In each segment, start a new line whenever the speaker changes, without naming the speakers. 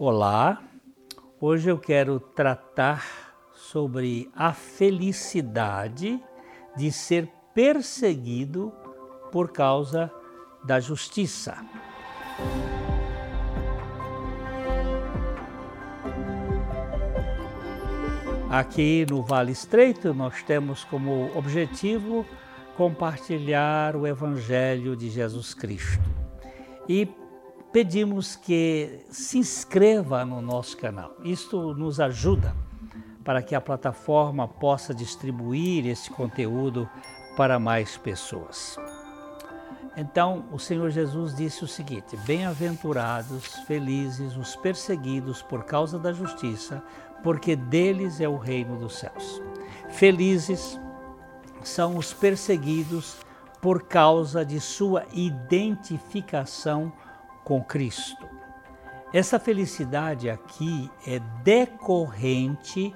Olá, hoje eu quero tratar sobre a felicidade de ser perseguido por causa da justiça. Aqui no Vale Estreito, nós temos como objetivo compartilhar o Evangelho de Jesus Cristo. E pedimos que se inscreva no nosso canal. Isto nos ajuda para que a plataforma possa distribuir esse conteúdo para mais pessoas. Então, o Senhor Jesus disse o seguinte: Bem-aventurados, felizes os perseguidos por causa da justiça, porque deles é o reino dos céus. Felizes são os perseguidos por causa de sua identificação com Cristo. Essa felicidade aqui é decorrente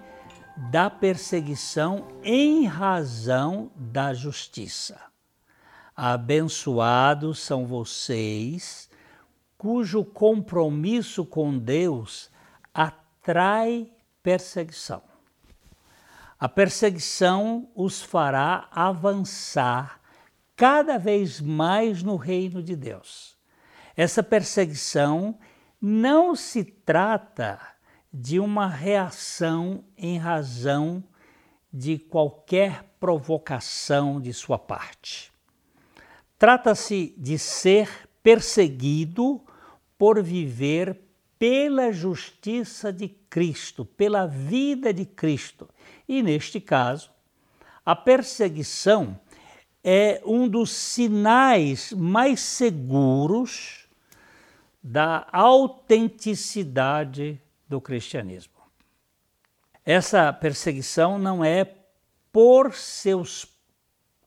da perseguição em razão da justiça. Abençoados são vocês, cujo compromisso com Deus atrai perseguição. A perseguição os fará avançar cada vez mais no reino de Deus. Essa perseguição não se trata de uma reação em razão de qualquer provocação de sua parte. Trata-se de ser perseguido por viver pela justiça de Cristo, pela vida de Cristo. E neste caso, a perseguição é um dos sinais mais seguros da autenticidade do cristianismo. Essa perseguição não é por seus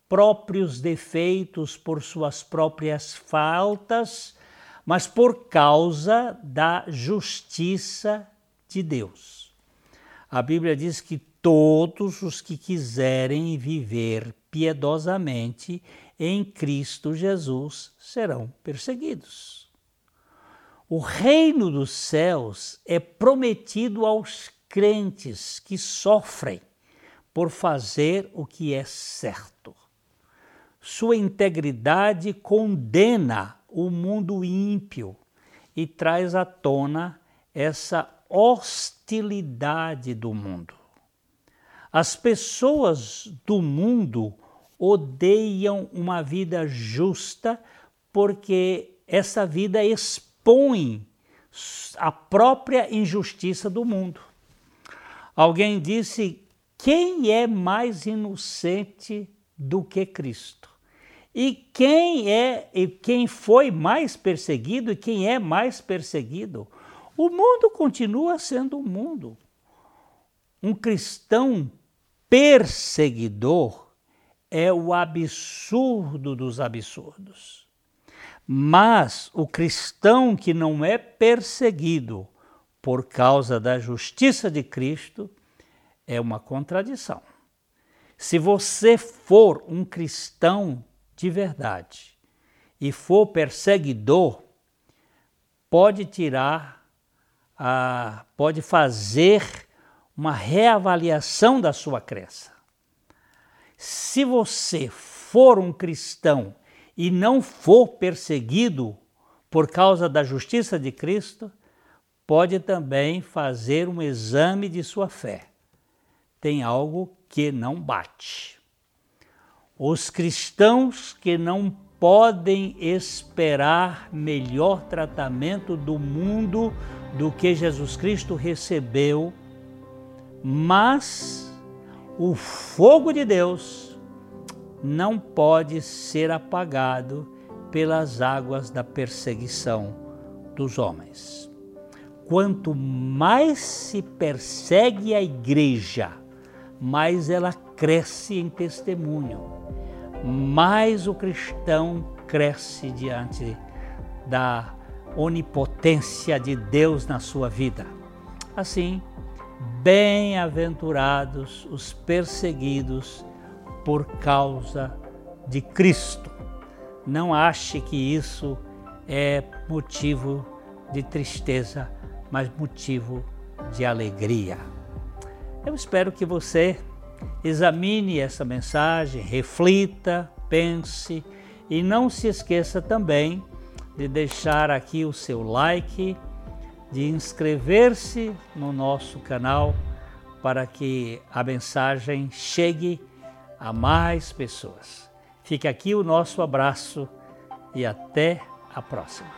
próprios defeitos, por suas próprias faltas, mas por causa da justiça de Deus. A Bíblia diz que todos os que quiserem viver piedosamente em Cristo Jesus serão perseguidos. O reino dos céus é prometido aos crentes que sofrem por fazer o que é certo. Sua integridade condena o mundo ímpio e traz à tona essa hostilidade do mundo. As pessoas do mundo odeiam uma vida justa porque essa vida expõe expõe a própria injustiça do mundo. Alguém disse: quem é mais inocente do que Cristo? E quem é e quem foi mais perseguido e quem é mais perseguido? O mundo continua sendo o um mundo. Um cristão perseguidor é o absurdo dos absurdos. Mas o cristão que não é perseguido por causa da justiça de Cristo é uma contradição. Se você for um cristão de verdade e for perseguidor, pode tirar, a, pode fazer uma reavaliação da sua crença. Se você for um cristão e não for perseguido por causa da justiça de Cristo, pode também fazer um exame de sua fé. Tem algo que não bate. Os cristãos que não podem esperar melhor tratamento do mundo do que Jesus Cristo recebeu, mas o fogo de Deus não pode ser apagado pelas águas da perseguição dos homens. Quanto mais se persegue a igreja, mais ela cresce em testemunho, mais o cristão cresce diante da onipotência de Deus na sua vida. Assim, bem-aventurados os perseguidos por causa de Cristo. Não ache que isso é motivo de tristeza, mas motivo de alegria. Eu espero que você examine essa mensagem, reflita, pense e não se esqueça também de deixar aqui o seu like, de inscrever-se no nosso canal para que a mensagem chegue a mais pessoas. Fica aqui o nosso abraço e até a próxima.